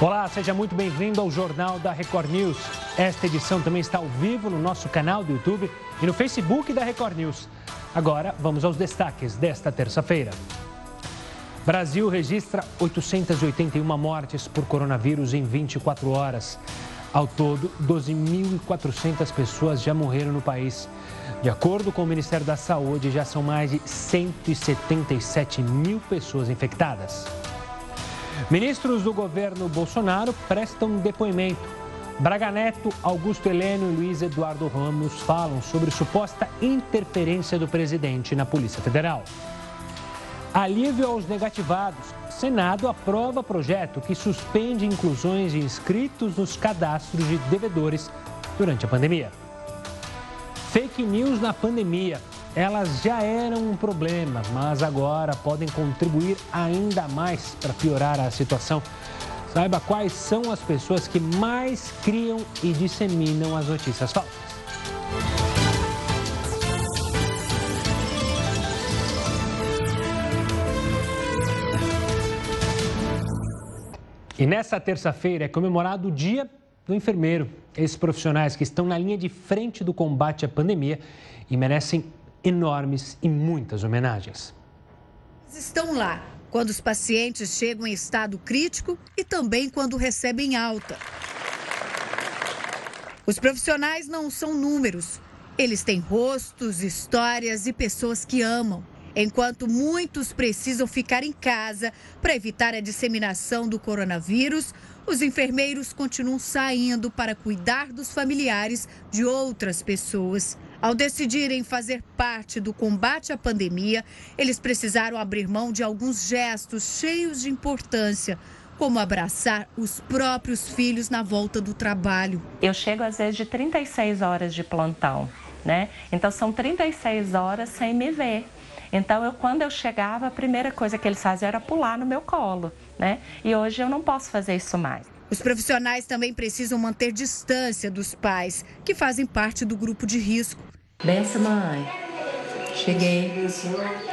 Olá, seja muito bem-vindo ao Jornal da Record News. Esta edição também está ao vivo no nosso canal do YouTube e no Facebook da Record News. Agora, vamos aos destaques desta terça-feira. Brasil registra 881 mortes por coronavírus em 24 horas. Ao todo, 12.400 pessoas já morreram no país. De acordo com o Ministério da Saúde, já são mais de 177 mil pessoas infectadas. Ministros do governo Bolsonaro prestam depoimento. Braga Neto, Augusto Heleno e Luiz Eduardo Ramos falam sobre suposta interferência do presidente na Polícia Federal. Alívio aos negativados. Senado aprova projeto que suspende inclusões de inscritos nos cadastros de devedores durante a pandemia. Fake news na pandemia elas já eram um problema, mas agora podem contribuir ainda mais para piorar a situação. Saiba quais são as pessoas que mais criam e disseminam as notícias falsas. E nessa terça-feira é comemorado o Dia do Enfermeiro. Esses profissionais que estão na linha de frente do combate à pandemia e merecem enormes e muitas homenagens. Estão lá quando os pacientes chegam em estado crítico e também quando recebem alta. Os profissionais não são números. Eles têm rostos, histórias e pessoas que amam. Enquanto muitos precisam ficar em casa para evitar a disseminação do coronavírus, os enfermeiros continuam saindo para cuidar dos familiares de outras pessoas. Ao decidirem fazer parte do combate à pandemia, eles precisaram abrir mão de alguns gestos cheios de importância, como abraçar os próprios filhos na volta do trabalho. Eu chego às vezes de 36 horas de plantão, né? Então são 36 horas sem me ver. Então, eu, quando eu chegava, a primeira coisa que eles faziam era pular no meu colo, né? E hoje eu não posso fazer isso mais. Os profissionais também precisam manter distância dos pais, que fazem parte do grupo de risco. Benção, mãe. Cheguei.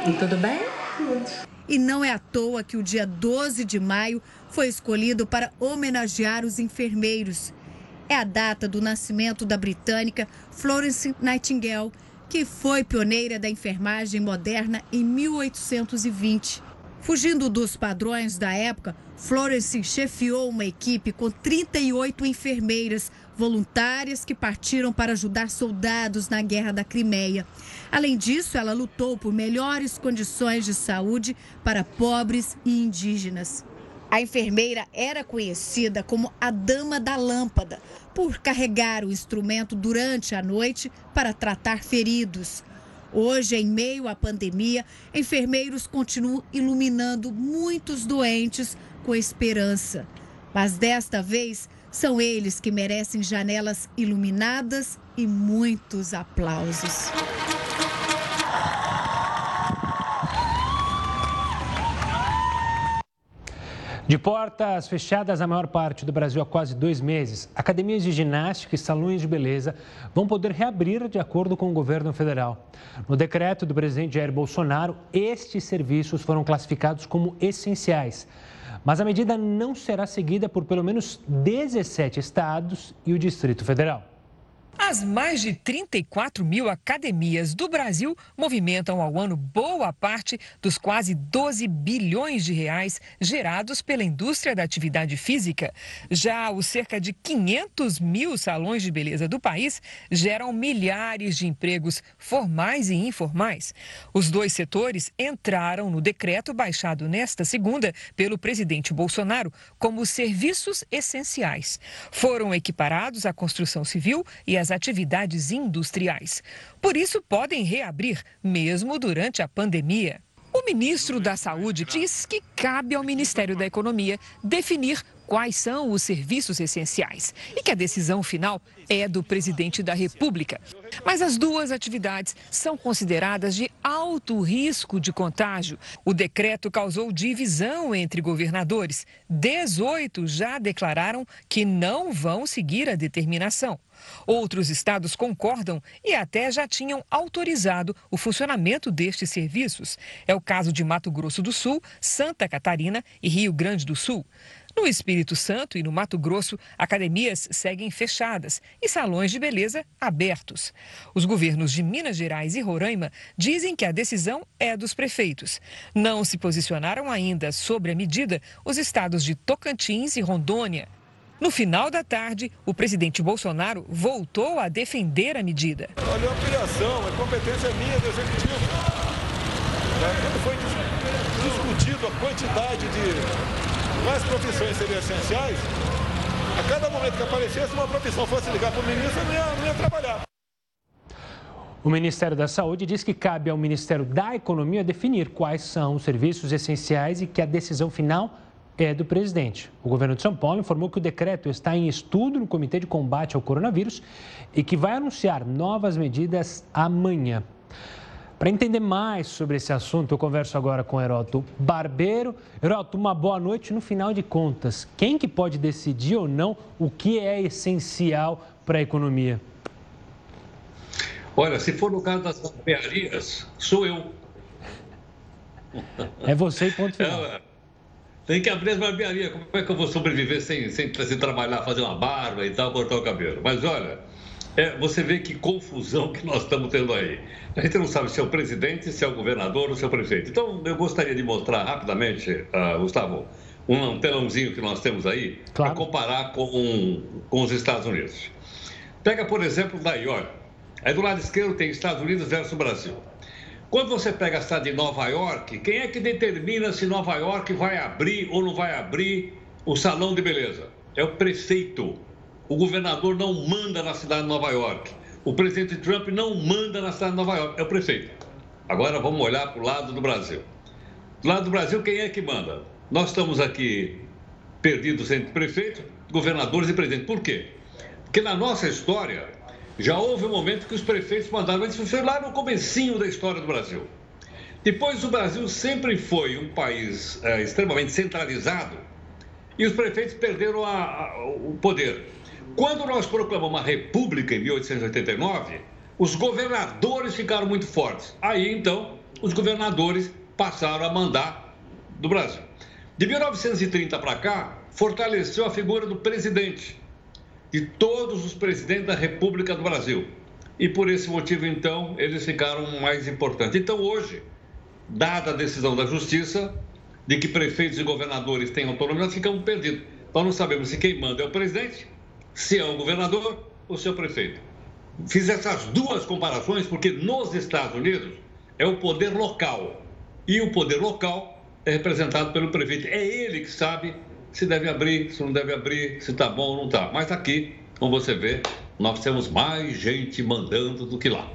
E tudo bem? E não é à toa que o dia 12 de maio foi escolhido para homenagear os enfermeiros. É a data do nascimento da britânica Florence Nightingale, que foi pioneira da enfermagem moderna em 1820. Fugindo dos padrões da época, Florence chefiou uma equipe com 38 enfermeiras voluntárias que partiram para ajudar soldados na Guerra da Crimeia. Além disso, ela lutou por melhores condições de saúde para pobres e indígenas. A enfermeira era conhecida como a Dama da Lâmpada por carregar o instrumento durante a noite para tratar feridos. Hoje, em meio à pandemia, enfermeiros continuam iluminando muitos doentes com esperança. Mas desta vez, são eles que merecem janelas iluminadas e muitos aplausos. De portas fechadas a maior parte do Brasil há quase dois meses, academias de ginástica e salões de beleza vão poder reabrir de acordo com o governo federal. No decreto do presidente Jair Bolsonaro, estes serviços foram classificados como essenciais. Mas a medida não será seguida por pelo menos 17 estados e o Distrito Federal. As mais de 34 mil academias do Brasil movimentam ao ano boa parte dos quase 12 bilhões de reais gerados pela indústria da atividade física. Já os cerca de 500 mil salões de beleza do país geram milhares de empregos formais e informais. Os dois setores entraram no decreto baixado nesta segunda pelo presidente Bolsonaro como serviços essenciais. Foram equiparados à construção civil e às atividades industriais. Por isso, podem reabrir, mesmo durante a pandemia. O ministro da Saúde diz que cabe ao Ministério da Economia definir quais são os serviços essenciais e que a decisão final é do presidente da República. Mas as duas atividades são consideradas de alto risco de contágio. O decreto causou divisão entre governadores. 18 já declararam que não vão seguir a determinação. Outros estados concordam e até já tinham autorizado o funcionamento destes serviços. É o caso de Mato Grosso do Sul, Santa Catarina e Rio Grande do Sul. No Espírito Santo e no Mato Grosso, academias seguem fechadas e salões de beleza abertos. Os governos de Minas Gerais e Roraima dizem que a decisão é dos prefeitos. Não se posicionaram ainda sobre a medida os estados de Tocantins e Rondônia. No final da tarde, o presidente Bolsonaro voltou a defender a medida. Olha, a criação, a competência é minha do executivo. Quando foi discutido a quantidade de quais profissões seriam essenciais, a cada momento que aparecesse uma profissão fosse ligar para o ministro, eu não ia, não ia trabalhar. O Ministério da Saúde diz que cabe ao Ministério da Economia definir quais são os serviços essenciais e que a decisão final é do presidente. O governo de São Paulo informou que o decreto está em estudo no Comitê de Combate ao Coronavírus e que vai anunciar novas medidas amanhã. Para entender mais sobre esse assunto, eu converso agora com Heroto Barbeiro. Heroto, uma boa noite. No final de contas, quem que pode decidir ou não o que é essencial para a economia? Olha, se for no caso das barbearias, sou eu. É você e ponto final. Tem que abrir as barbearias. Como é que eu vou sobreviver sem, sem, sem trabalhar, fazer uma barba e tal, cortar o cabelo? Mas olha, é, você vê que confusão que nós estamos tendo aí. A gente não sabe se é o presidente, se é o governador ou se é o prefeito. Então, eu gostaria de mostrar rapidamente, uh, Gustavo, um telãozinho que nós temos aí, claro. para comparar com, com os Estados Unidos. Pega, por exemplo, daí, olha. Aí do lado esquerdo tem Estados Unidos versus Brasil. Quando você pega a cidade de Nova York, quem é que determina se Nova York vai abrir ou não vai abrir o salão de beleza? É o prefeito. O governador não manda na cidade de Nova York. O presidente Trump não manda na cidade de Nova York, é o prefeito. Agora vamos olhar para o lado do Brasil. Do lado do Brasil, quem é que manda? Nós estamos aqui perdidos entre prefeitos, governadores e presidente. Por quê? Porque na nossa história já houve um momento que os prefeitos mandaram, isso foi lá no comecinho da história do Brasil. Depois o Brasil sempre foi um país é, extremamente centralizado e os prefeitos perderam a, a, o poder. Quando nós proclamamos a República em 1889, os governadores ficaram muito fortes. Aí então, os governadores passaram a mandar do Brasil. De 1930 para cá, fortaleceu a figura do presidente, de todos os presidentes da República do Brasil. E por esse motivo, então, eles ficaram mais importantes. Então, hoje, dada a decisão da Justiça de que prefeitos e governadores têm autonomia, nós ficamos perdidos. Nós não sabemos se quem manda é o presidente se é o governador ou se é o prefeito. Fiz essas duas comparações porque nos Estados Unidos é o poder local e o poder local é representado pelo prefeito. É ele que sabe se deve abrir, se não deve abrir, se está bom ou não está. Mas aqui, como você vê, nós temos mais gente mandando do que lá.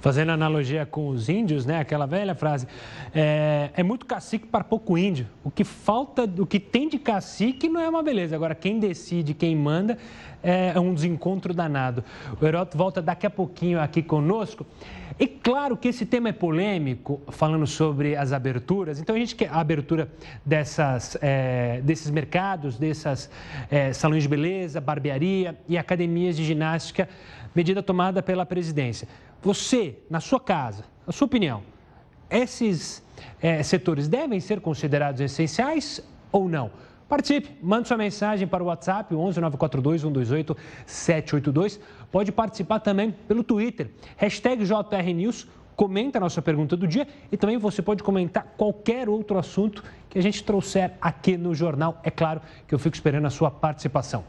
Fazendo analogia com os índios, né? Aquela velha frase. É, é, muito cacique para pouco índio. O que falta, o que tem de cacique não é uma beleza. Agora, quem decide, quem manda, é um desencontro danado. O Heroto volta daqui a pouquinho aqui conosco. E claro que esse tema é polêmico, falando sobre as aberturas. Então, a gente quer a abertura dessas, é, desses mercados, dessas é, salões de beleza, barbearia e academias de ginástica, medida tomada pela presidência. Você, na sua casa, a sua opinião, esses é, setores devem ser considerados essenciais ou não? Participe, mande sua mensagem para o WhatsApp, 11 942 128 782. Pode participar também pelo Twitter, hashtag JRNews, comenta a nossa pergunta do dia e também você pode comentar qualquer outro assunto que a gente trouxer aqui no jornal. É claro que eu fico esperando a sua participação.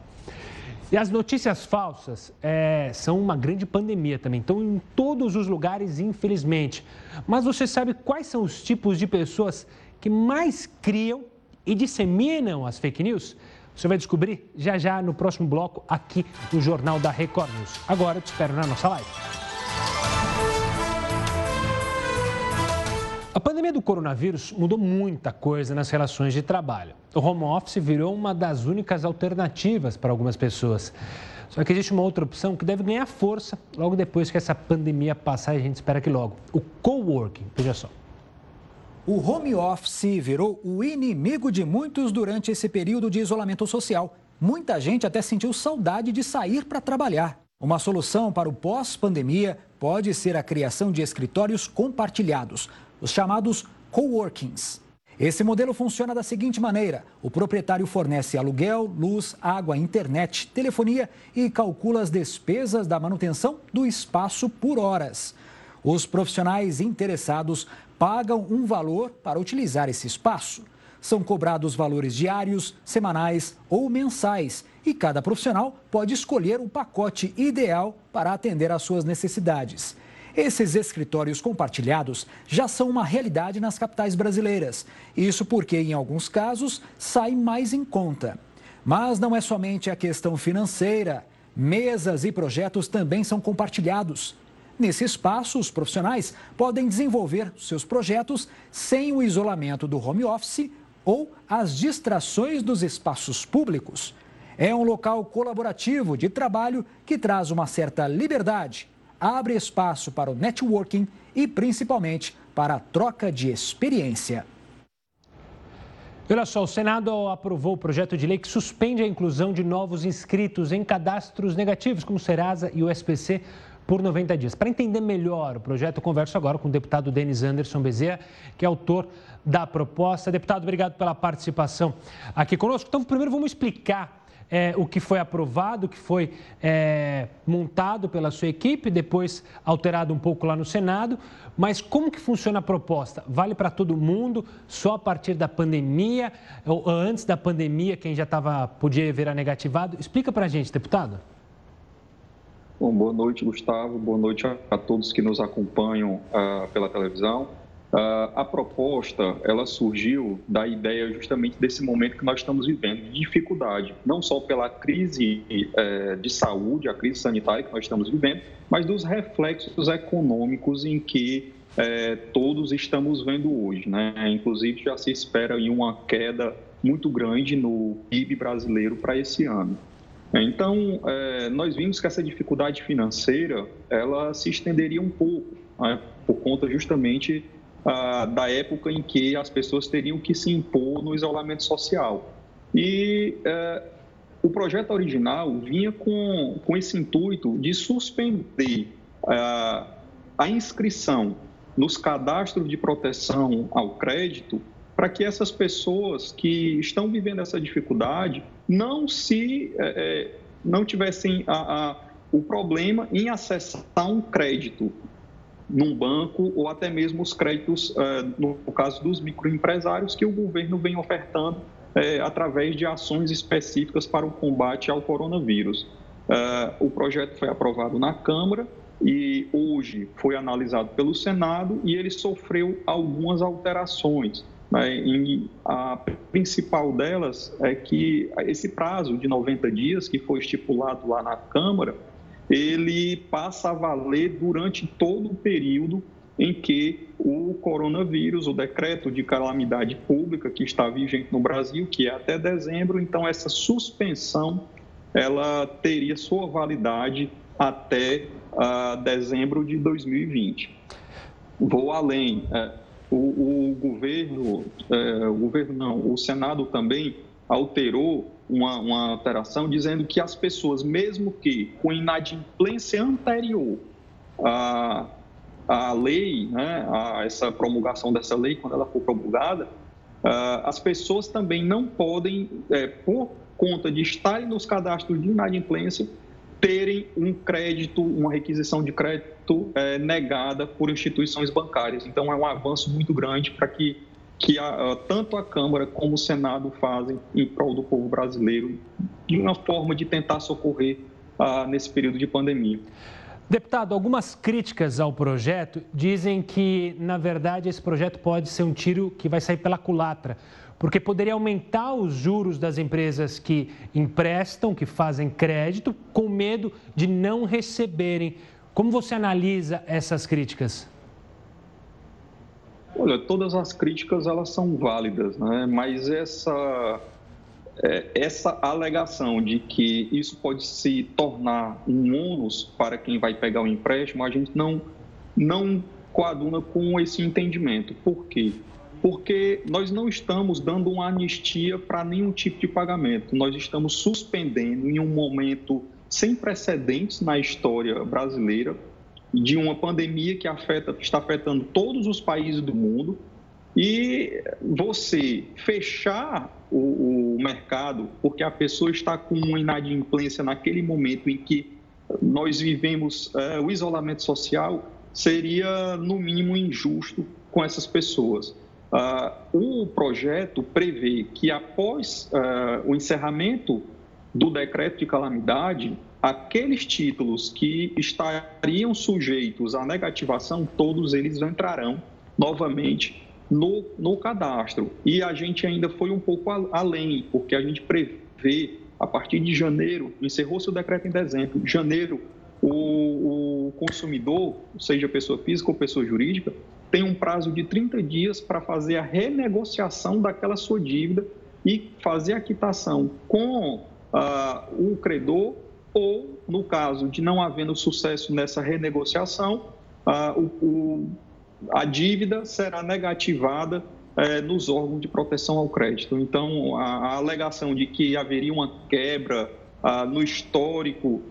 E as notícias falsas é, são uma grande pandemia também, estão em todos os lugares, infelizmente. Mas você sabe quais são os tipos de pessoas que mais criam e disseminam as fake news? Você vai descobrir já já no próximo bloco aqui no Jornal da Record News. Agora eu te espero na nossa live. Pandemia do coronavírus mudou muita coisa nas relações de trabalho. O home office virou uma das únicas alternativas para algumas pessoas. Só que existe uma outra opção que deve ganhar força logo depois que essa pandemia passar a gente espera que logo. O coworking. Veja só. O home office virou o inimigo de muitos durante esse período de isolamento social. Muita gente até sentiu saudade de sair para trabalhar. Uma solução para o pós-pandemia pode ser a criação de escritórios compartilhados os chamados coworkings. Esse modelo funciona da seguinte maneira: o proprietário fornece aluguel, luz, água, internet, telefonia e calcula as despesas da manutenção do espaço por horas. Os profissionais interessados pagam um valor para utilizar esse espaço. São cobrados valores diários, semanais ou mensais e cada profissional pode escolher o pacote ideal para atender às suas necessidades. Esses escritórios compartilhados já são uma realidade nas capitais brasileiras. Isso porque, em alguns casos, sai mais em conta. Mas não é somente a questão financeira. Mesas e projetos também são compartilhados. Nesse espaço, os profissionais podem desenvolver seus projetos sem o isolamento do home office ou as distrações dos espaços públicos. É um local colaborativo de trabalho que traz uma certa liberdade abre espaço para o networking e principalmente para a troca de experiência. Olha só, o Senado aprovou o projeto de lei que suspende a inclusão de novos inscritos em cadastros negativos, como Serasa e o SPC, por 90 dias. Para entender melhor o projeto, eu converso agora com o deputado Denis Anderson Bezerra, que é autor da proposta. Deputado, obrigado pela participação aqui conosco. Então, primeiro vamos explicar é, o que foi aprovado, o que foi é, montado pela sua equipe, depois alterado um pouco lá no Senado. Mas como que funciona a proposta? Vale para todo mundo? Só a partir da pandemia? Ou antes da pandemia, quem já estava podia virar negativado? Explica para a gente, deputado. Bom, boa noite, Gustavo. Boa noite a, a todos que nos acompanham uh, pela televisão. Uh, a proposta, ela surgiu da ideia justamente desse momento que nós estamos vivendo, de dificuldade, não só pela crise eh, de saúde, a crise sanitária que nós estamos vivendo, mas dos reflexos econômicos em que eh, todos estamos vendo hoje. Né? Inclusive, já se espera em uma queda muito grande no PIB brasileiro para esse ano. Então, eh, nós vimos que essa dificuldade financeira, ela se estenderia um pouco, né? por conta justamente ah, da época em que as pessoas teriam que se impor no isolamento social. E eh, o projeto original vinha com, com esse intuito de suspender ah, a inscrição nos cadastros de proteção ao crédito para que essas pessoas que estão vivendo essa dificuldade não se eh não tivessem a, a, o problema em acessar um crédito num banco ou até mesmo os créditos, eh, no caso dos microempresários, que o governo vem ofertando eh, através de ações específicas para o combate ao coronavírus. Eh, o projeto foi aprovado na Câmara e hoje foi analisado pelo Senado e ele sofreu algumas alterações. Né? A principal delas é que esse prazo de 90 dias que foi estipulado lá na Câmara, ele passa a valer durante todo o período em que o coronavírus, o decreto de calamidade pública que está vigente no Brasil, que é até dezembro, então essa suspensão ela teria sua validade até uh, dezembro de 2020. Vou além, uh, o, o, governo, uh, o governo não, o Senado também alterou uma, uma alteração dizendo que as pessoas, mesmo que com inadimplência anterior à, à lei, né, a essa promulgação dessa lei, quando ela for promulgada, uh, as pessoas também não podem, é, por conta de estarem nos cadastros de inadimplência, terem um crédito, uma requisição de crédito é, negada por instituições bancárias. Então, é um avanço muito grande para que que a, tanto a Câmara como o Senado fazem em prol do povo brasileiro, de uma forma de tentar socorrer ah, nesse período de pandemia. Deputado, algumas críticas ao projeto dizem que, na verdade, esse projeto pode ser um tiro que vai sair pela culatra, porque poderia aumentar os juros das empresas que emprestam, que fazem crédito, com medo de não receberem. Como você analisa essas críticas? Olha, todas as críticas elas são válidas, né? mas essa, é, essa alegação de que isso pode se tornar um ônus para quem vai pegar o empréstimo, a gente não, não coaduna com esse entendimento. Por quê? Porque nós não estamos dando uma anistia para nenhum tipo de pagamento, nós estamos suspendendo em um momento sem precedentes na história brasileira de uma pandemia que afeta, está afetando todos os países do mundo, E você fechar o, o mercado porque a pessoa está com uma inadimplência naquele momento em que nós vivemos é, o isolamento social seria, no mínimo, injusto com essas pessoas. Uh, o projeto prevê que, após uh, o encerramento do decreto de calamidade, aqueles títulos que estariam sujeitos à negativação, todos eles entrarão novamente no, no cadastro. E a gente ainda foi um pouco além, porque a gente prevê, a partir de janeiro, encerrou-se o decreto em dezembro, janeiro, o, o consumidor, seja pessoa física ou pessoa jurídica, tem um prazo de 30 dias para fazer a renegociação daquela sua dívida e fazer a quitação com uh, o credor ou, no caso de não havendo sucesso nessa renegociação, uh, o, a dívida será negativada uh, nos órgãos de proteção ao crédito. Então, a, a alegação de que haveria uma quebra ah, no histórico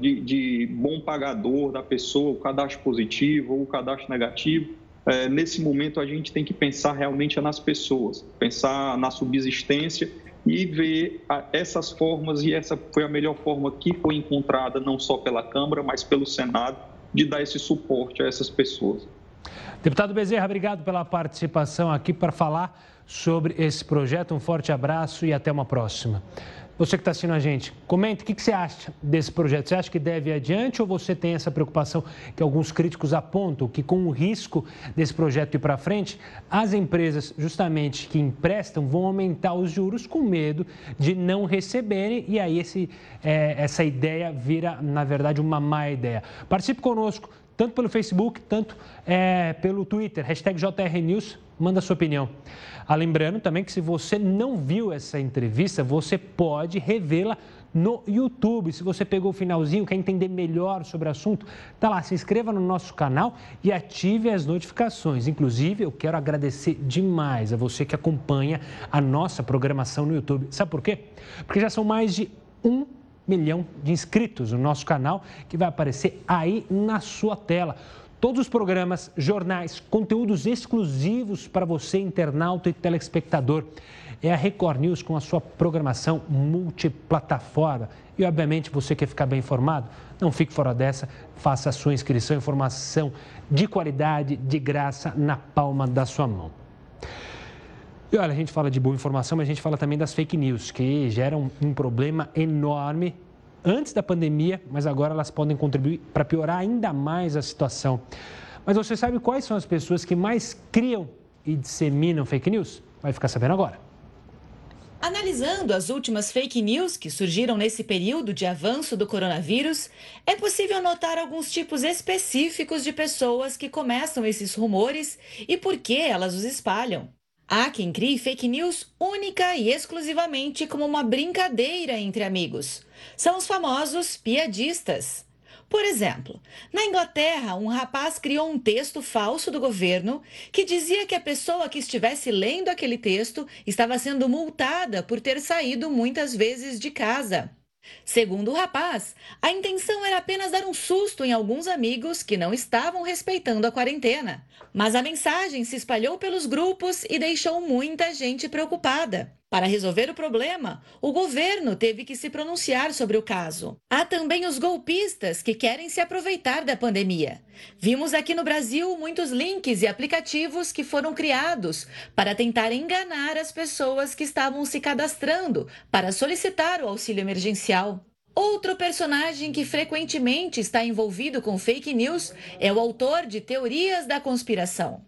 de, de, bom pagador da pessoa, o cadastro positivo ou o cadastro negativo, é, nesse momento a gente tem que pensar realmente nas pessoas, pensar na subsistência e ver essas formas, e essa foi a melhor forma que foi encontrada, não só pela Câmara, mas pelo Senado, de dar esse suporte a essas pessoas. Deputado Bezerra, obrigado pela participação aqui para falar sobre esse projeto. Um forte abraço e até uma próxima. Você que está assistindo a gente, comente o que, que, você acha desse projeto. Você acha que deve ir adiante ou você tem essa preocupação que alguns críticos apontam que, com o risco desse projeto ir para frente, as empresas, justamente que emprestam, vão aumentar os juros com medo de não receberem e aí esse, é, essa ideia vira, na verdade, uma má ideia. Participe conosco, tanto pelo Facebook, tanto é, pelo Twitter, hashtag JRNews, manda sua opinião. Ah, lembrando também que se você não viu essa entrevista, você pode revê-la no YouTube. Se você pegou o finalzinho, quer entender melhor sobre o assunto, tá lá, se inscreva no nosso canal e ative as notificações. Inclusive, eu quero agradecer demais a você que acompanha a nossa programação no YouTube. Sabe por quê? Porque já são mais de um milhão de inscritos no nosso canal que vai aparecer aí na sua tela todos os programas, jornais, conteúdos exclusivos para você, internauta e telespectador. É a Record News com a sua programação multiplataforma. E, obviamente, você quer ficar bem informado? Não fique fora dessa, faça a sua inscrição, informação de qualidade, de graça, na palma da sua mão. E olha, a gente fala de boa informação, mas a gente fala também das fake news, que geram um problema enorme antes da pandemia, mas agora elas podem contribuir para piorar ainda mais a situação. Mas você sabe quais são as pessoas que mais criam e disseminam fake news? Vai ficar sabendo agora. Analisando as últimas fake news que surgiram nesse período de avanço do coronavírus, é possível notar alguns tipos específicos de pessoas que começam esses rumores e por que elas os espalham. Há quem crie fake news única e exclusivamente como uma brincadeira entre amigos. São os famosos piadistas. Por exemplo, na Inglaterra, um rapaz criou um texto falso do governo que dizia que a pessoa que estivesse lendo aquele texto estava sendo multada por ter saído muitas vezes de casa. Segundo o rapaz, a intenção era apenas dar um susto em alguns amigos que não estavam respeitando a quarentena. Mas a mensagem se espalhou pelos grupos e deixou muita gente preocupada. Para resolver o problema, o governo teve que se pronunciar sobre o caso. Há também os golpistas que querem se aproveitar da pandemia. Vimos aqui no Brasil muitos links e aplicativos que foram criados para tentar enganar as pessoas que estavam se cadastrando para solicitar o auxílio emergencial. Outro personagem que frequentemente está envolvido com fake news é o autor de teorias da conspiração.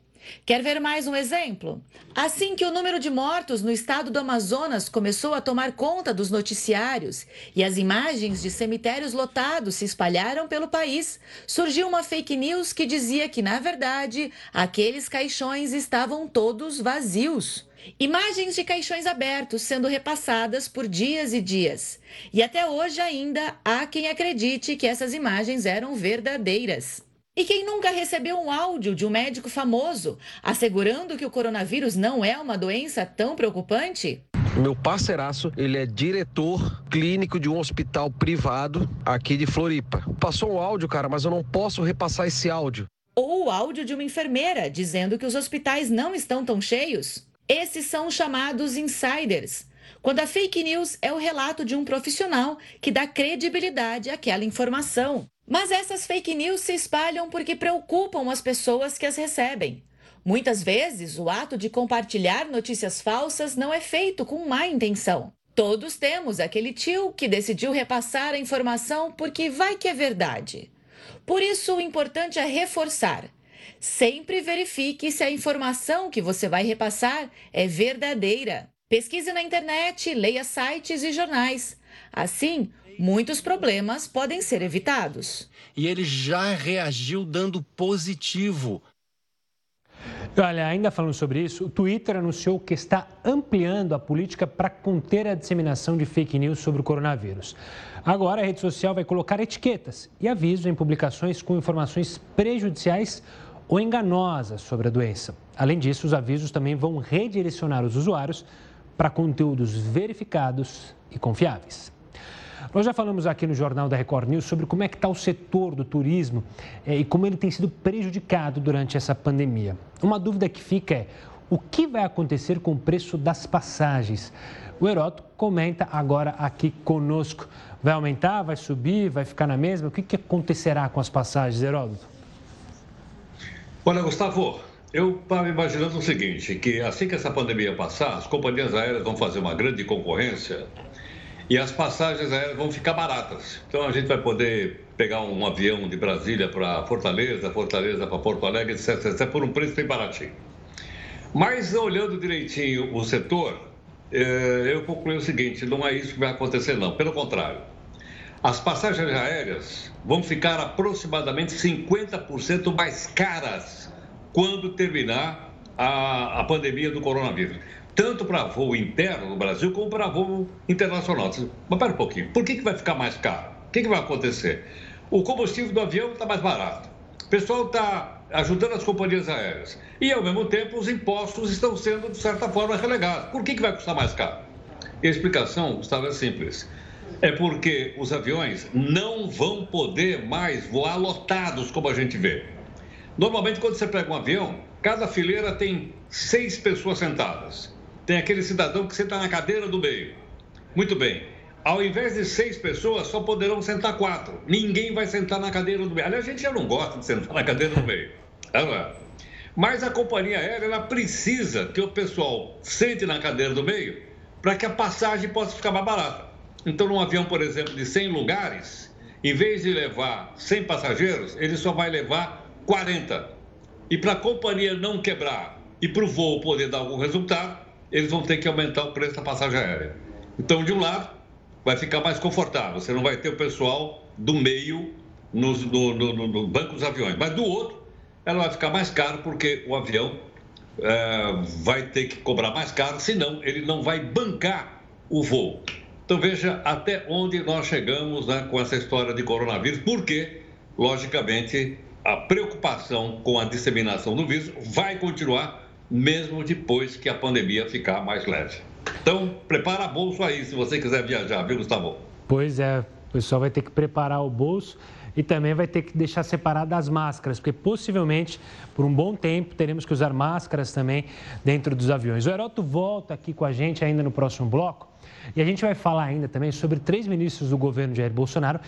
Quer ver mais um exemplo? Assim que o número de mortos no estado do Amazonas começou a tomar conta dos noticiários e as imagens de cemitérios lotados se espalharam pelo país, surgiu uma fake news que dizia que, na verdade, aqueles caixões estavam todos vazios. Imagens de caixões abertos sendo repassadas por dias e dias. E até hoje ainda há quem acredite que essas imagens eram verdadeiras. E quem nunca recebeu um áudio de um médico famoso assegurando que o coronavírus não é uma doença tão preocupante? Meu parceiraço, ele é diretor clínico de um hospital privado aqui de Floripa. Passou um áudio, cara, mas eu não posso repassar esse áudio. ou o áudio de uma enfermeira dizendo que os hospitais não estão tão cheios. Esses são os chamados insiders. Quando a fake news é o relato de um profissional que dá credibilidade àquela informação. Mas essas fake news se espalham porque preocupam as pessoas que as recebem. Muitas vezes, o ato de compartilhar notícias falsas não é feito com má intenção. Todos temos aquele tio que decidiu repassar a informação porque vai que é verdade. Por isso, o importante é reforçar. Sempre verifique se a informação que você vai repassar é verdadeira. Pesquise na internet, leia sites e jornais. Assim, muitos problemas podem ser evitados. E ele já reagiu dando positivo Olha, ainda falando sobre isso, o Twitter anunciou que está ampliando a política para conter a disseminação de fake news sobre o coronavírus. Agora, a rede social vai colocar etiquetas e avisos em publicações com informações prejudiciais ou enganosas sobre a doença. Além disso, os avisos também vão redirecionar os usuários para conteúdos verificados e confiáveis. Nós já falamos aqui no Jornal da Record News sobre como é que está o setor do turismo é, e como ele tem sido prejudicado durante essa pandemia. Uma dúvida que fica é o que vai acontecer com o preço das passagens? O Heroto comenta agora aqui conosco. Vai aumentar, vai subir, vai ficar na mesma? O que, que acontecerá com as passagens, Heródoto? Olha, Gustavo, eu estava imaginando o seguinte, que assim que essa pandemia passar, as companhias aéreas vão fazer uma grande concorrência e as passagens aéreas vão ficar baratas. Então a gente vai poder pegar um avião de Brasília para Fortaleza, Fortaleza para Porto Alegre, etc, etc, por um preço bem baratinho. Mas olhando direitinho o setor, eh, eu concluí o seguinte: não é isso que vai acontecer, não. Pelo contrário, as passagens aéreas vão ficar aproximadamente 50% mais caras quando terminar a, a pandemia do coronavírus tanto para voo interno no Brasil como para voo internacional. Mas pera um pouquinho, por que, que vai ficar mais caro? O que, que vai acontecer? O combustível do avião está mais barato. O pessoal está ajudando as companhias aéreas. E, ao mesmo tempo, os impostos estão sendo, de certa forma, relegados. Por que, que vai custar mais caro? E a explicação, Gustavo, é simples. É porque os aviões não vão poder mais voar lotados, como a gente vê. Normalmente, quando você pega um avião, cada fileira tem seis pessoas sentadas tem aquele cidadão que senta na cadeira do meio. Muito bem. Ao invés de seis pessoas, só poderão sentar quatro. Ninguém vai sentar na cadeira do meio. Aliás, a gente já não gosta de sentar na cadeira do meio. É? Mas a companhia aérea ela precisa que o pessoal sente na cadeira do meio para que a passagem possa ficar mais barata. Então, num avião, por exemplo, de 100 lugares, em vez de levar 100 passageiros, ele só vai levar 40. E para a companhia não quebrar e para o voo poder dar algum resultado, eles vão ter que aumentar o preço da passagem aérea. Então, de um lado, vai ficar mais confortável, você não vai ter o pessoal do meio nos, no, no, no banco dos aviões. Mas do outro, ela vai ficar mais caro porque o avião é, vai ter que cobrar mais caro, senão ele não vai bancar o voo. Então veja até onde nós chegamos né, com essa história de coronavírus, porque, logicamente, a preocupação com a disseminação do vírus vai continuar mesmo depois que a pandemia ficar mais leve. Então, prepara a bolsa aí se você quiser viajar, viu, Gustavo? Pois é, o pessoal vai ter que preparar o bolso e também vai ter que deixar separado as máscaras, porque possivelmente, por um bom tempo, teremos que usar máscaras também dentro dos aviões. O Heroto volta aqui com a gente ainda no próximo bloco e a gente vai falar ainda também sobre três ministros do governo Jair Bolsonaro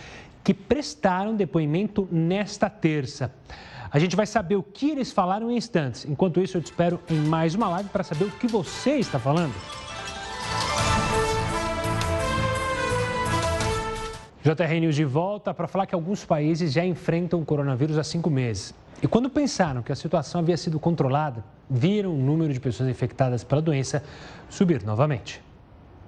que prestaram depoimento nesta terça. A gente vai saber o que eles falaram em instantes. Enquanto isso, eu te espero em mais uma live para saber o que você está falando. JR News de volta para falar que alguns países já enfrentam o coronavírus há cinco meses. E quando pensaram que a situação havia sido controlada, viram o número de pessoas infectadas pela doença subir novamente.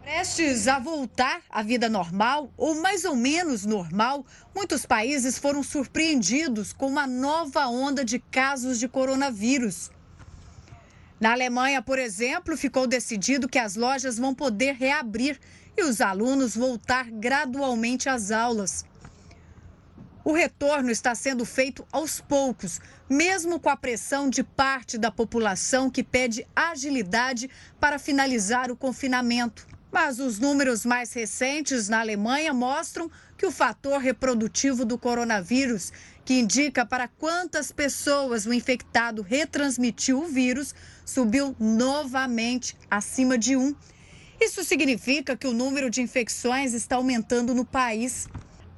Prestes a voltar à vida normal, ou mais ou menos normal, muitos países foram surpreendidos com uma nova onda de casos de coronavírus. Na Alemanha, por exemplo, ficou decidido que as lojas vão poder reabrir e os alunos voltar gradualmente às aulas. O retorno está sendo feito aos poucos, mesmo com a pressão de parte da população que pede agilidade para finalizar o confinamento. Mas os números mais recentes na Alemanha mostram que o fator reprodutivo do coronavírus, que indica para quantas pessoas o infectado retransmitiu o vírus, subiu novamente acima de 1. Isso significa que o número de infecções está aumentando no país.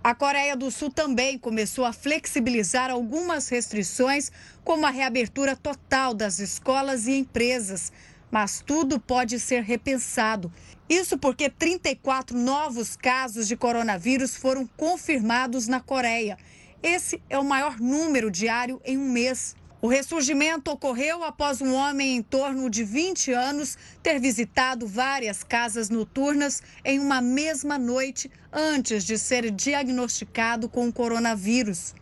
A Coreia do Sul também começou a flexibilizar algumas restrições, como a reabertura total das escolas e empresas. Mas tudo pode ser repensado. Isso porque 34 novos casos de coronavírus foram confirmados na Coreia. Esse é o maior número diário em um mês. O ressurgimento ocorreu após um homem em torno de 20 anos ter visitado várias casas noturnas em uma mesma noite antes de ser diagnosticado com o coronavírus.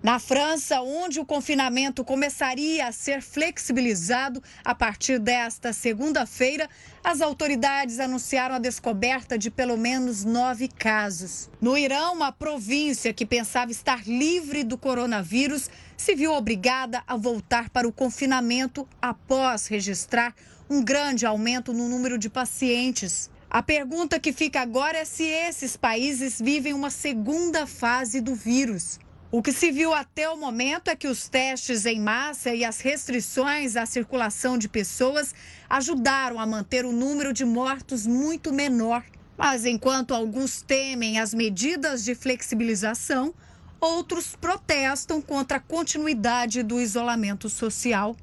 Na França, onde o confinamento começaria a ser flexibilizado a partir desta segunda-feira, as autoridades anunciaram a descoberta de pelo menos nove casos. No Irã, uma província que pensava estar livre do coronavírus se viu obrigada a voltar para o confinamento após registrar um grande aumento no número de pacientes. A pergunta que fica agora é se esses países vivem uma segunda fase do vírus. O que se viu até o momento é que os testes em massa e as restrições à circulação de pessoas ajudaram a manter o número de mortos muito menor. Mas enquanto alguns temem as medidas de flexibilização, outros protestam contra a continuidade do isolamento social.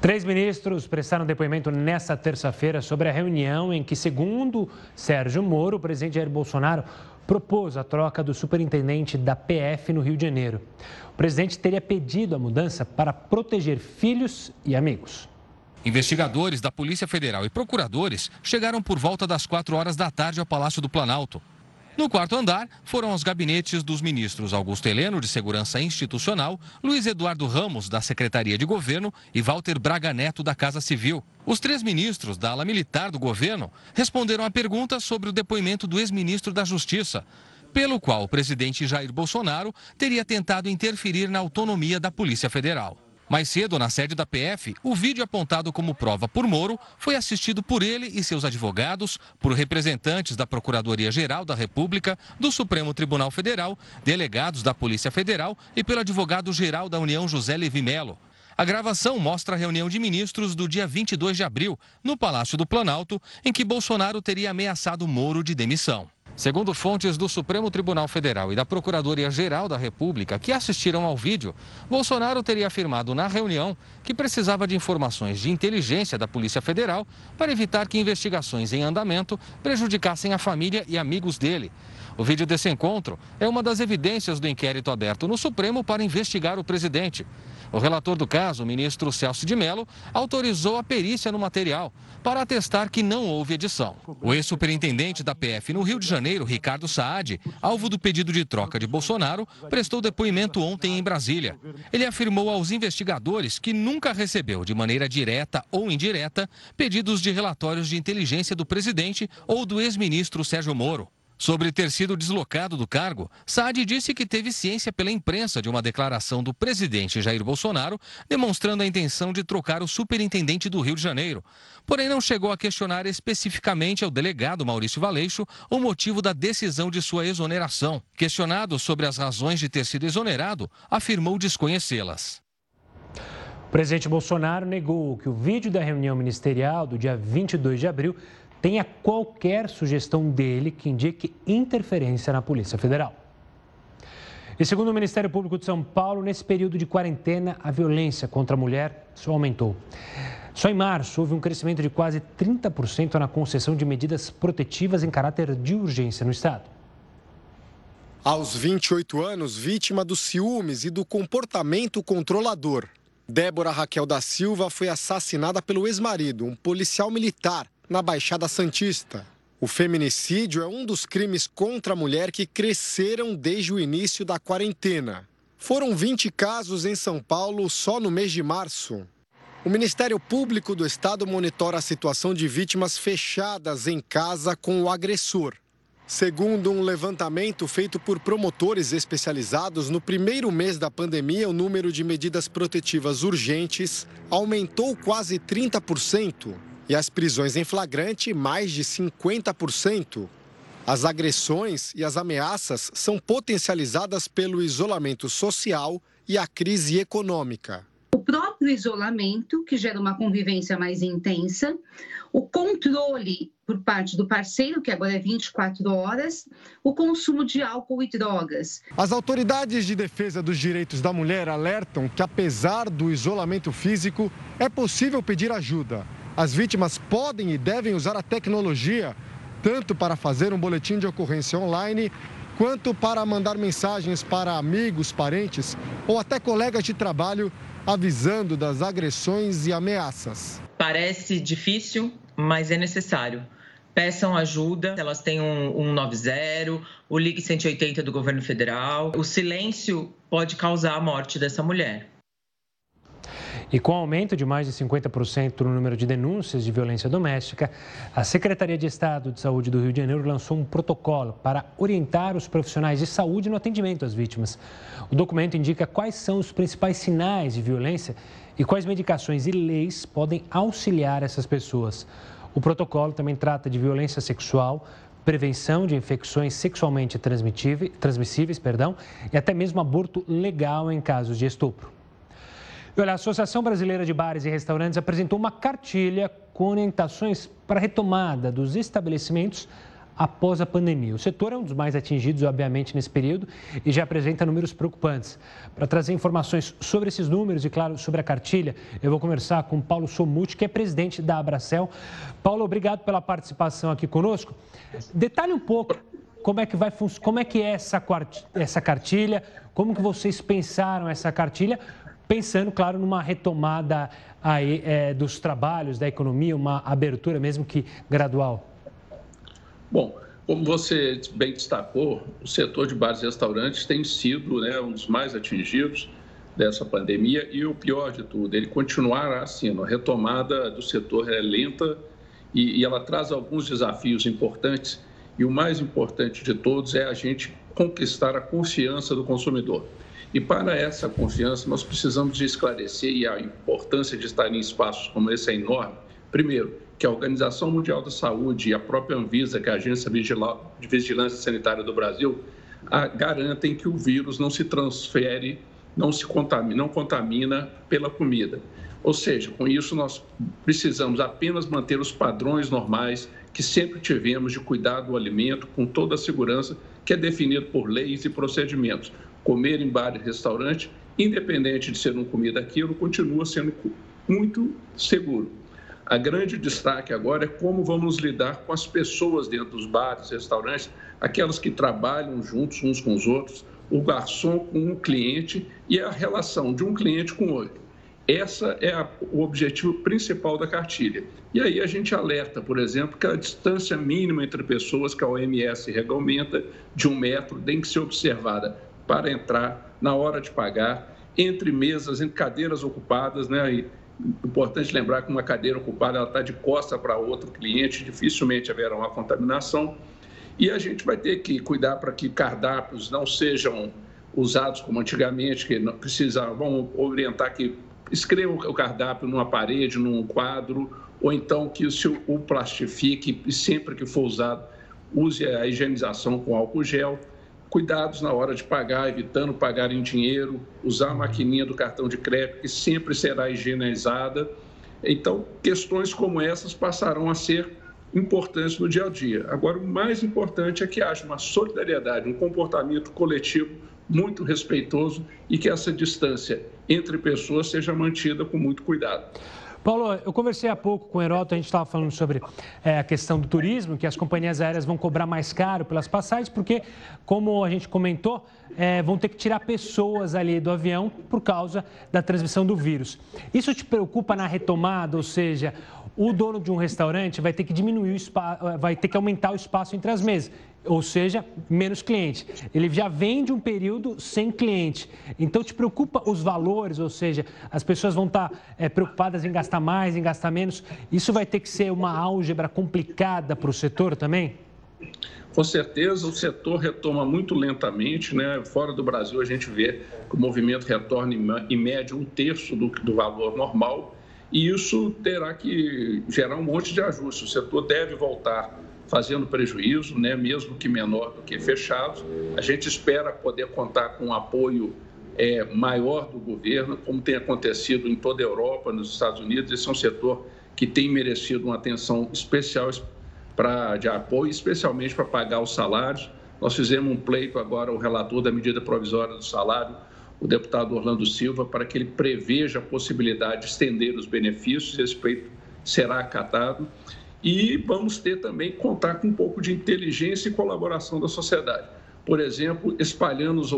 Três ministros prestaram depoimento nesta terça-feira sobre a reunião em que, segundo Sérgio Moro, o presidente Jair Bolsonaro propôs a troca do superintendente da PF no Rio de Janeiro. O presidente teria pedido a mudança para proteger filhos e amigos. Investigadores da Polícia Federal e procuradores chegaram por volta das quatro horas da tarde ao Palácio do Planalto. No quarto andar foram os gabinetes dos ministros Augusto Heleno, de Segurança Institucional, Luiz Eduardo Ramos, da Secretaria de Governo e Walter Braga Neto, da Casa Civil. Os três ministros da ala militar do governo responderam a perguntas sobre o depoimento do ex-ministro da Justiça, pelo qual o presidente Jair Bolsonaro teria tentado interferir na autonomia da Polícia Federal. Mais cedo, na sede da PF, o vídeo apontado como prova por Moro foi assistido por ele e seus advogados, por representantes da Procuradoria-Geral da República, do Supremo Tribunal Federal, delegados da Polícia Federal e pelo advogado-geral da União José Levi Melo. A gravação mostra a reunião de ministros do dia 22 de abril, no Palácio do Planalto, em que Bolsonaro teria ameaçado Moro de demissão. Segundo fontes do Supremo Tribunal Federal e da Procuradoria-Geral da República que assistiram ao vídeo, Bolsonaro teria afirmado na reunião que precisava de informações de inteligência da Polícia Federal para evitar que investigações em andamento prejudicassem a família e amigos dele. O vídeo desse encontro é uma das evidências do inquérito aberto no Supremo para investigar o presidente. O relator do caso, o ministro Celso de Mello, autorizou a perícia no material para atestar que não houve edição. O ex-superintendente da PF no Rio de Janeiro, Ricardo Saad, alvo do pedido de troca de Bolsonaro, prestou depoimento ontem em Brasília. Ele afirmou aos investigadores que nunca recebeu, de maneira direta ou indireta, pedidos de relatórios de inteligência do presidente ou do ex-ministro Sérgio Moro. Sobre ter sido deslocado do cargo, Saad disse que teve ciência pela imprensa de uma declaração do presidente Jair Bolsonaro demonstrando a intenção de trocar o superintendente do Rio de Janeiro. Porém, não chegou a questionar especificamente ao delegado Maurício Valeixo o motivo da decisão de sua exoneração. Questionado sobre as razões de ter sido exonerado, afirmou desconhecê-las. O presidente Bolsonaro negou que o vídeo da reunião ministerial do dia 22 de abril tenha qualquer sugestão dele que indique interferência na Polícia Federal. E segundo o Ministério Público de São Paulo, nesse período de quarentena, a violência contra a mulher só aumentou. Só em março houve um crescimento de quase 30% na concessão de medidas protetivas em caráter de urgência no Estado. Aos 28 anos, vítima dos ciúmes e do comportamento controlador, Débora Raquel da Silva foi assassinada pelo ex-marido, um policial militar, na Baixada Santista. O feminicídio é um dos crimes contra a mulher que cresceram desde o início da quarentena. Foram 20 casos em São Paulo só no mês de março. O Ministério Público do Estado monitora a situação de vítimas fechadas em casa com o agressor. Segundo um levantamento feito por promotores especializados, no primeiro mês da pandemia, o número de medidas protetivas urgentes aumentou quase 30%. E as prisões em flagrante mais de 50%. As agressões e as ameaças são potencializadas pelo isolamento social e a crise econômica. O próprio isolamento, que gera uma convivência mais intensa, o controle por parte do parceiro, que agora é 24 horas, o consumo de álcool e drogas. As autoridades de defesa dos direitos da mulher alertam que, apesar do isolamento físico, é possível pedir ajuda. As vítimas podem e devem usar a tecnologia tanto para fazer um boletim de ocorrência online, quanto para mandar mensagens para amigos, parentes ou até colegas de trabalho avisando das agressões e ameaças. Parece difícil, mas é necessário. Peçam ajuda, elas têm um, um 90, o Ligue 180 do governo federal. O silêncio pode causar a morte dessa mulher. E com o aumento de mais de 50% no número de denúncias de violência doméstica, a Secretaria de Estado de Saúde do Rio de Janeiro lançou um protocolo para orientar os profissionais de saúde no atendimento às vítimas. O documento indica quais são os principais sinais de violência e quais medicações e leis podem auxiliar essas pessoas. O protocolo também trata de violência sexual, prevenção de infecções sexualmente transmissíveis perdão, e até mesmo aborto legal em casos de estupro. Olha, a Associação Brasileira de Bares e Restaurantes apresentou uma cartilha com orientações para a retomada dos estabelecimentos após a pandemia. O setor é um dos mais atingidos, obviamente, nesse período e já apresenta números preocupantes. Para trazer informações sobre esses números e, claro, sobre a cartilha, eu vou conversar com Paulo Somuti, que é presidente da Abracel. Paulo, obrigado pela participação aqui conosco. Detalhe um pouco como é que vai como é que é essa, essa cartilha, como que vocês pensaram essa cartilha pensando, claro, numa retomada aí, é, dos trabalhos, da economia, uma abertura mesmo que gradual? Bom, como você bem destacou, o setor de bares e restaurantes tem sido né, um dos mais atingidos dessa pandemia e o pior de tudo, ele continuará assim, a retomada do setor é lenta e, e ela traz alguns desafios importantes e o mais importante de todos é a gente conquistar a confiança do consumidor. E para essa confiança, nós precisamos de esclarecer, e a importância de estar em espaços como esse é enorme. Primeiro, que a Organização Mundial da Saúde e a própria Anvisa, que é a Agência de Vigilância Sanitária do Brasil, garantem que o vírus não se transfere, não se contamina, não contamina pela comida. Ou seja, com isso nós precisamos apenas manter os padrões normais que sempre tivemos de cuidar do alimento com toda a segurança que é definido por leis e procedimentos comer em bar e restaurante, independente de ser uma comida aquilo, continua sendo muito seguro. A grande destaque agora é como vamos lidar com as pessoas dentro dos bares, restaurantes, aquelas que trabalham juntos uns com os outros, o garçom com o cliente e a relação de um cliente com o outro. Essa é a, o objetivo principal da cartilha. E aí a gente alerta, por exemplo, que a distância mínima entre pessoas que a OMS regulamenta de um metro tem que ser observada para entrar, na hora de pagar, entre mesas, entre cadeiras ocupadas, né? E importante lembrar que uma cadeira ocupada ela está de costa para outro cliente, dificilmente haverá uma contaminação. E a gente vai ter que cuidar para que cardápios não sejam usados como antigamente, que não precisa, vamos orientar que escreva o cardápio numa parede, num quadro, ou então que o plastifique e sempre que for usado use a higienização com álcool gel cuidados na hora de pagar, evitando pagar em dinheiro, usar a maquininha do cartão de crédito, que sempre será higienizada. Então, questões como essas passarão a ser importantes no dia a dia. Agora, o mais importante é que haja uma solidariedade, um comportamento coletivo muito respeitoso e que essa distância entre pessoas seja mantida com muito cuidado. Paulo, eu conversei há pouco com o Heroto, a gente estava falando sobre é, a questão do turismo, que as companhias aéreas vão cobrar mais caro pelas passagens, porque, como a gente comentou, é, vão ter que tirar pessoas ali do avião por causa da transmissão do vírus. Isso te preocupa na retomada, ou seja, o dono de um restaurante vai ter que diminuir o espaço, vai ter que aumentar o espaço entre as mesas ou seja, menos cliente. Ele já vem de um período sem cliente. Então, te preocupa os valores, ou seja, as pessoas vão estar é, preocupadas em gastar mais, em gastar menos. Isso vai ter que ser uma álgebra complicada para o setor também? Com certeza, o setor retoma muito lentamente. Né? Fora do Brasil, a gente vê que o movimento retorna em média um terço do, do valor normal. e isso terá que gerar um monte de ajustes. O setor deve voltar fazendo prejuízo, né, mesmo que menor do que fechado. A gente espera poder contar com um apoio é, maior do governo, como tem acontecido em toda a Europa, nos Estados Unidos. Esse é um setor que tem merecido uma atenção especial pra, de apoio, especialmente para pagar os salários. Nós fizemos um pleito agora, o relator da medida provisória do salário, o deputado Orlando Silva, para que ele preveja a possibilidade de estender os benefícios. Esse pleito será acatado. E vamos ter também contar com um pouco de inteligência e colaboração da sociedade. Por exemplo, espalhando os,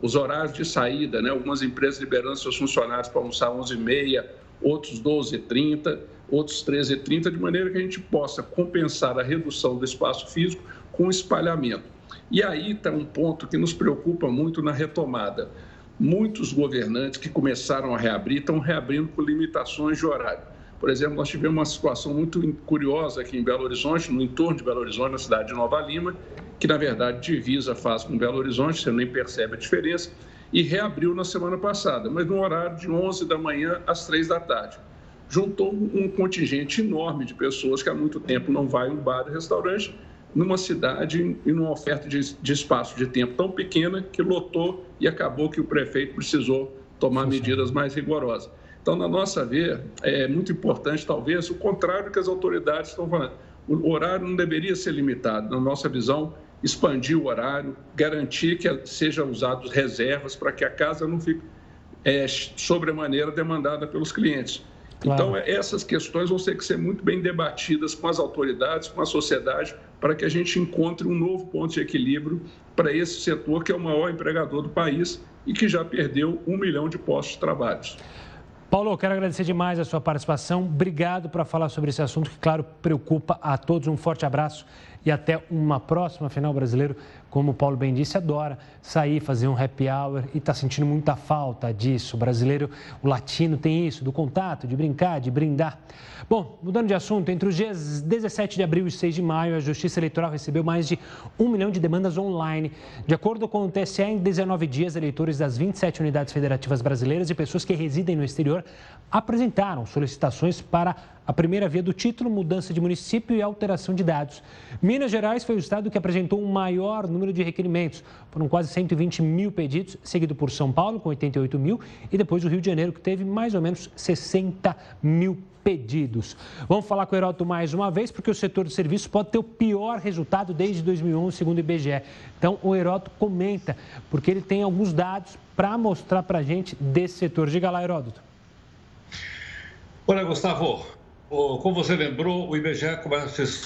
os horários de saída, né? algumas empresas liberando seus funcionários para almoçar às 11h30, outros 12h30, outros 13h30, de maneira que a gente possa compensar a redução do espaço físico com espalhamento. E aí está um ponto que nos preocupa muito na retomada. Muitos governantes que começaram a reabrir estão reabrindo com limitações de horário. Por exemplo, nós tivemos uma situação muito curiosa aqui em Belo Horizonte, no entorno de Belo Horizonte, na cidade de Nova Lima, que na verdade divisa faz com Belo Horizonte, você nem percebe a diferença, e reabriu na semana passada, mas no horário de 11 da manhã às 3 da tarde. Juntou um contingente enorme de pessoas que há muito tempo não vai um bar e restaurante, numa cidade e numa oferta de, de espaço de tempo tão pequena que lotou e acabou que o prefeito precisou tomar medidas mais rigorosas. Então, na nossa ver, é muito importante, talvez, o contrário que as autoridades estão falando. O horário não deveria ser limitado. Na nossa visão, expandir o horário, garantir que sejam usados reservas para que a casa não fique é, sobremaneira demandada pelos clientes. Claro. Então, essas questões vão ter que ser muito bem debatidas com as autoridades, com a sociedade, para que a gente encontre um novo ponto de equilíbrio para esse setor que é o maior empregador do país e que já perdeu um milhão de postos de trabalho. Paulo, quero agradecer demais a sua participação. Obrigado por falar sobre esse assunto que, claro, preocupa a todos. Um forte abraço e até uma próxima final brasileiro. Como o Paulo bem disse, adora sair, fazer um happy hour e está sentindo muita falta disso. O brasileiro, o latino tem isso, do contato, de brincar, de brindar. Bom, mudando de assunto, entre os dias 17 de abril e 6 de maio, a Justiça Eleitoral recebeu mais de um milhão de demandas online. De acordo com o TSE, em 19 dias, eleitores das 27 unidades federativas brasileiras e pessoas que residem no exterior apresentaram solicitações para a primeira via do título, mudança de município e alteração de dados. Minas Gerais foi o estado que apresentou o um maior número de requerimentos. Foram quase 120 mil pedidos, seguido por São Paulo, com 88 mil, e depois o Rio de Janeiro, que teve mais ou menos 60 mil pedidos. Vamos falar com o Heródoto mais uma vez, porque o setor de serviços pode ter o pior resultado desde 2011, segundo o IBGE. Então, o Heródoto comenta, porque ele tem alguns dados para mostrar para a gente desse setor. Diga lá, Heródoto. Olha, Gustavo, como você lembrou, o IBGE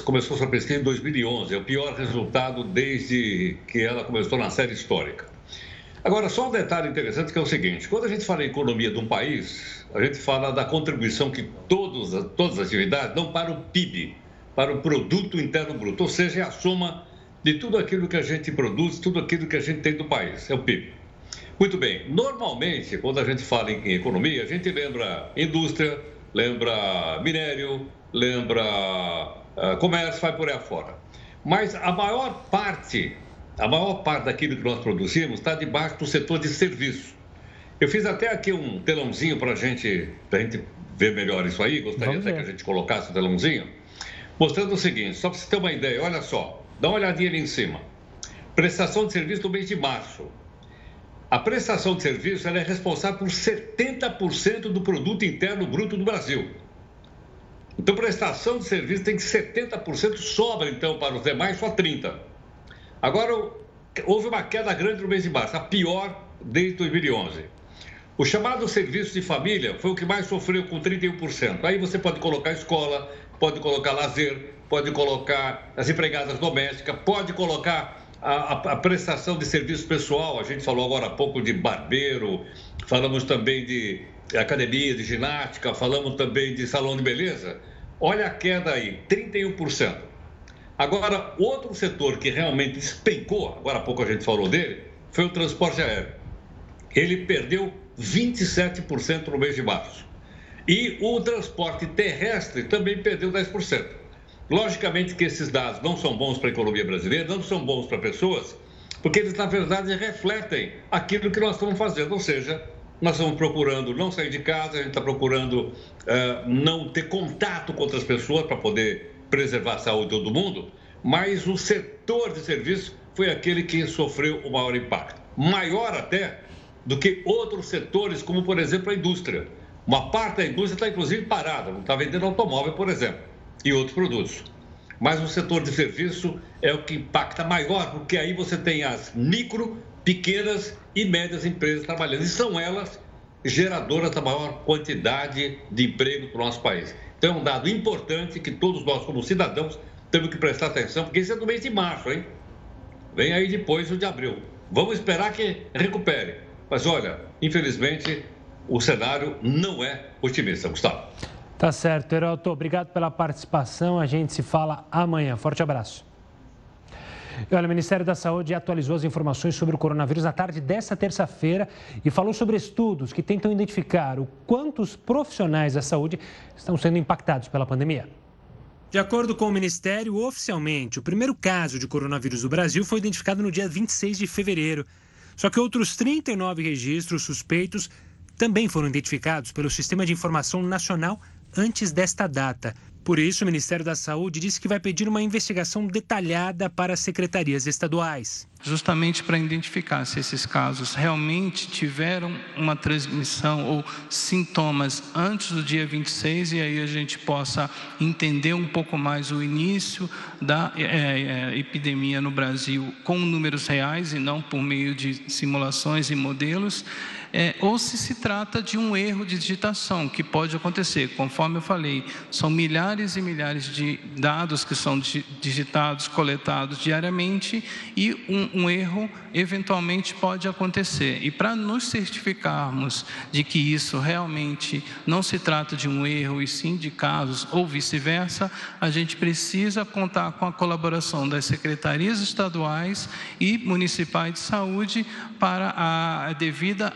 começou sua pesquisa em 2011, é o pior resultado desde que ela começou na série histórica. Agora, só um detalhe interessante que é o seguinte: quando a gente fala em economia de um país, a gente fala da contribuição que todos, todas as atividades dão para o PIB, para o Produto Interno Bruto, ou seja, é a soma de tudo aquilo que a gente produz, tudo aquilo que a gente tem do país, é o PIB. Muito bem, normalmente, quando a gente fala em economia, a gente lembra indústria, lembra minério, lembra uh, comércio, vai por aí afora. Mas a maior parte, a maior parte daquilo que nós produzimos está debaixo do setor de serviço. Eu fiz até aqui um telãozinho para gente, a gente ver melhor isso aí, gostaria até que a gente colocasse o telãozinho, mostrando o seguinte, só para você ter uma ideia, olha só, dá uma olhadinha ali em cima. Prestação de serviço do mês de março. A prestação de serviço é responsável por 70% do produto interno bruto do Brasil. Então, prestação de serviço tem que 70% sobra, então, para os demais, só 30%. Agora, houve uma queda grande no mês de março, a pior desde 2011. O chamado serviço de família foi o que mais sofreu, com 31%. Aí você pode colocar escola, pode colocar lazer, pode colocar as empregadas domésticas, pode colocar a, a, prestação de serviço pessoal, a gente falou agora há pouco de barbeiro, falamos também de academia de ginástica, falamos também de salão de beleza. Olha a queda aí, 31%. Agora, outro setor que realmente despencou, agora há pouco a gente falou dele, foi o transporte aéreo. Ele perdeu 27% no mês de março. E o transporte terrestre também perdeu 10%. Logicamente que esses dados não são bons para a economia brasileira, não são bons para pessoas, porque eles, na verdade, refletem aquilo que nós estamos fazendo, ou seja, nós estamos procurando não sair de casa, a gente está procurando uh, não ter contato com outras pessoas para poder preservar a saúde de todo mundo, mas o setor de serviço foi aquele que sofreu o maior impacto. Maior até do que outros setores, como por exemplo a indústria. Uma parte da indústria está inclusive parada, não está vendendo automóvel, por exemplo, e outros produtos. Mas o setor de serviço é o que impacta maior, porque aí você tem as micro, pequenas e médias empresas trabalhando. E são elas geradoras da maior quantidade de emprego para o nosso país. Então é um dado importante que todos nós, como cidadãos, temos que prestar atenção, porque isso é do mês de março, hein? Vem aí depois o de abril. Vamos esperar que recupere. Mas olha, infelizmente, o cenário não é otimista, Gustavo. Tá certo, Heroto. Obrigado pela participação. A gente se fala amanhã. Forte abraço. Olha, o Ministério da Saúde atualizou as informações sobre o coronavírus na tarde desta terça-feira e falou sobre estudos que tentam identificar o quanto os profissionais da saúde estão sendo impactados pela pandemia. De acordo com o Ministério, oficialmente, o primeiro caso de coronavírus no Brasil foi identificado no dia 26 de fevereiro. Só que outros 39 registros suspeitos também foram identificados pelo Sistema de Informação Nacional antes desta data. Por isso, o Ministério da Saúde disse que vai pedir uma investigação detalhada para as secretarias estaduais. Justamente para identificar se esses casos realmente tiveram uma transmissão ou sintomas antes do dia 26 e aí a gente possa entender um pouco mais o início da é, é, epidemia no Brasil com números reais e não por meio de simulações e modelos é, ou se se trata de um erro de digitação, que pode acontecer. Conforme eu falei, são milhares e milhares de dados que são digitados, coletados diariamente, e um, um erro eventualmente pode acontecer. E para nos certificarmos de que isso realmente não se trata de um erro e sim de casos ou vice-versa, a gente precisa contar com a colaboração das secretarias estaduais e municipais de saúde para a devida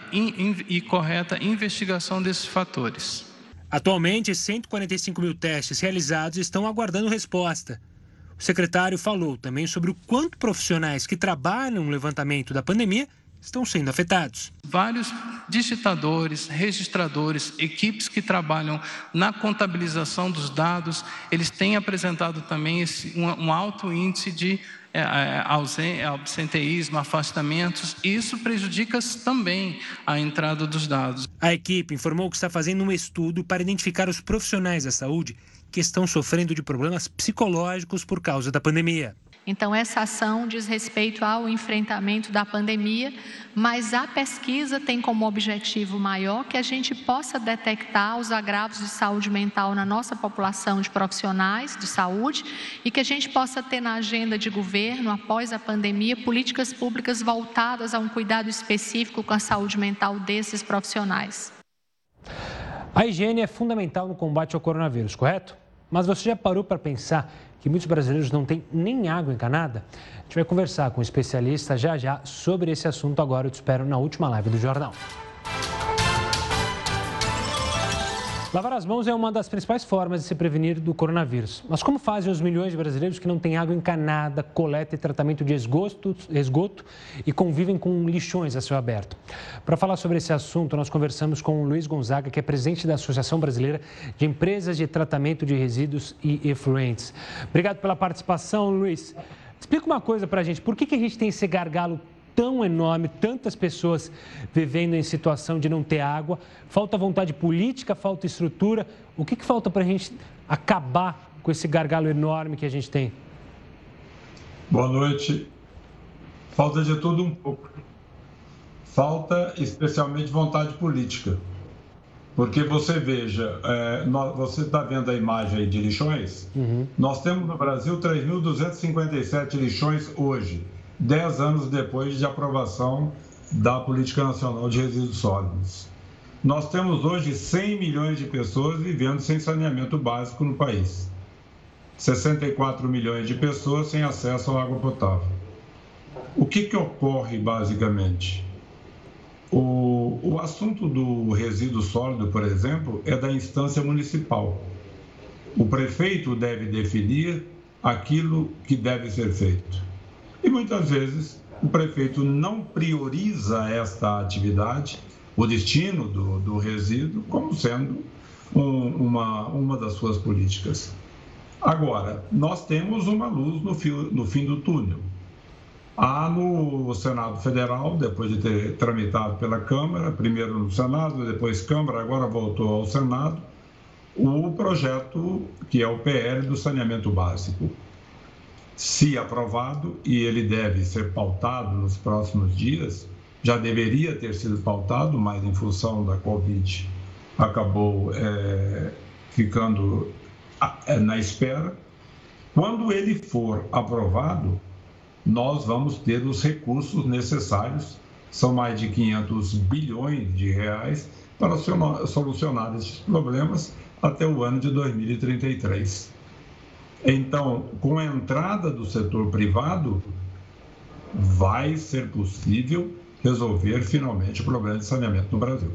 e correta investigação desses fatores. Atualmente, 145 mil testes realizados estão aguardando resposta. O secretário falou também sobre o quanto profissionais que trabalham no levantamento da pandemia estão sendo afetados. Vários digitadores, registradores, equipes que trabalham na contabilização dos dados, eles têm apresentado também esse, um, um alto índice de absenteísmo, afastamentos, isso prejudica também a entrada dos dados. A equipe informou que está fazendo um estudo para identificar os profissionais da saúde que estão sofrendo de problemas psicológicos por causa da pandemia. Então, essa ação diz respeito ao enfrentamento da pandemia, mas a pesquisa tem como objetivo maior que a gente possa detectar os agravos de saúde mental na nossa população de profissionais de saúde e que a gente possa ter na agenda de governo, após a pandemia, políticas públicas voltadas a um cuidado específico com a saúde mental desses profissionais. A higiene é fundamental no combate ao coronavírus, correto? Mas você já parou para pensar que muitos brasileiros não têm nem água encanada? A gente vai conversar com um especialista já já sobre esse assunto agora. Eu te espero na última live do Jornal. Lavar as mãos é uma das principais formas de se prevenir do coronavírus. Mas como fazem os milhões de brasileiros que não têm água encanada, coleta e tratamento de esgoto, esgoto e convivem com lixões a céu aberto? Para falar sobre esse assunto, nós conversamos com o Luiz Gonzaga, que é presidente da Associação Brasileira de Empresas de Tratamento de Resíduos e Efluentes. Obrigado pela participação, Luiz. Explica uma coisa para a gente, por que, que a gente tem esse gargalo tão enorme, tantas pessoas vivendo em situação de não ter água, falta vontade política, falta estrutura. O que, que falta para a gente acabar com esse gargalo enorme que a gente tem? Boa noite. Falta de tudo um pouco. Falta especialmente vontade política. Porque você veja, é, nós, você está vendo a imagem aí de lixões? Uhum. Nós temos no Brasil 3.257 lixões hoje. 10 anos depois de aprovação da Política Nacional de Resíduos Sólidos. Nós temos hoje 100 milhões de pessoas vivendo sem saneamento básico no país. 64 milhões de pessoas sem acesso à água potável. O que, que ocorre basicamente? O, o assunto do resíduo sólido, por exemplo, é da instância municipal. O prefeito deve definir aquilo que deve ser feito. E muitas vezes o prefeito não prioriza esta atividade o destino do, do resíduo como sendo um, uma, uma das suas políticas. Agora, nós temos uma luz no, fio, no fim do túnel. Há no Senado Federal, depois de ter tramitado pela Câmara, primeiro no Senado, depois Câmara, agora voltou ao Senado, o projeto que é o PL do saneamento básico. Se aprovado, e ele deve ser pautado nos próximos dias, já deveria ter sido pautado, mas em função da Covid acabou é, ficando é, na espera. Quando ele for aprovado, nós vamos ter os recursos necessários, são mais de 500 bilhões de reais, para solucionar esses problemas até o ano de 2033. Então, com a entrada do setor privado, vai ser possível resolver finalmente o problema de saneamento no Brasil.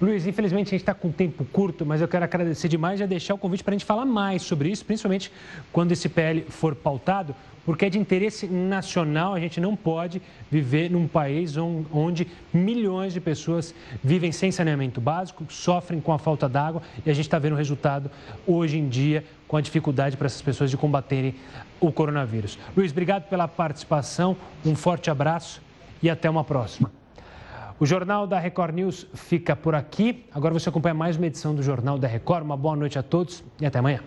Luiz, infelizmente a gente está com tempo curto, mas eu quero agradecer demais e deixar o convite para a gente falar mais sobre isso, principalmente quando esse PL for pautado, porque é de interesse nacional. A gente não pode viver num país onde milhões de pessoas vivem sem saneamento básico, sofrem com a falta d'água e a gente está vendo o resultado hoje em dia com a dificuldade para essas pessoas de combaterem o coronavírus. Luiz, obrigado pela participação, um forte abraço e até uma próxima. O Jornal da Record News fica por aqui. Agora você acompanha mais uma edição do Jornal da Record. Uma boa noite a todos e até amanhã.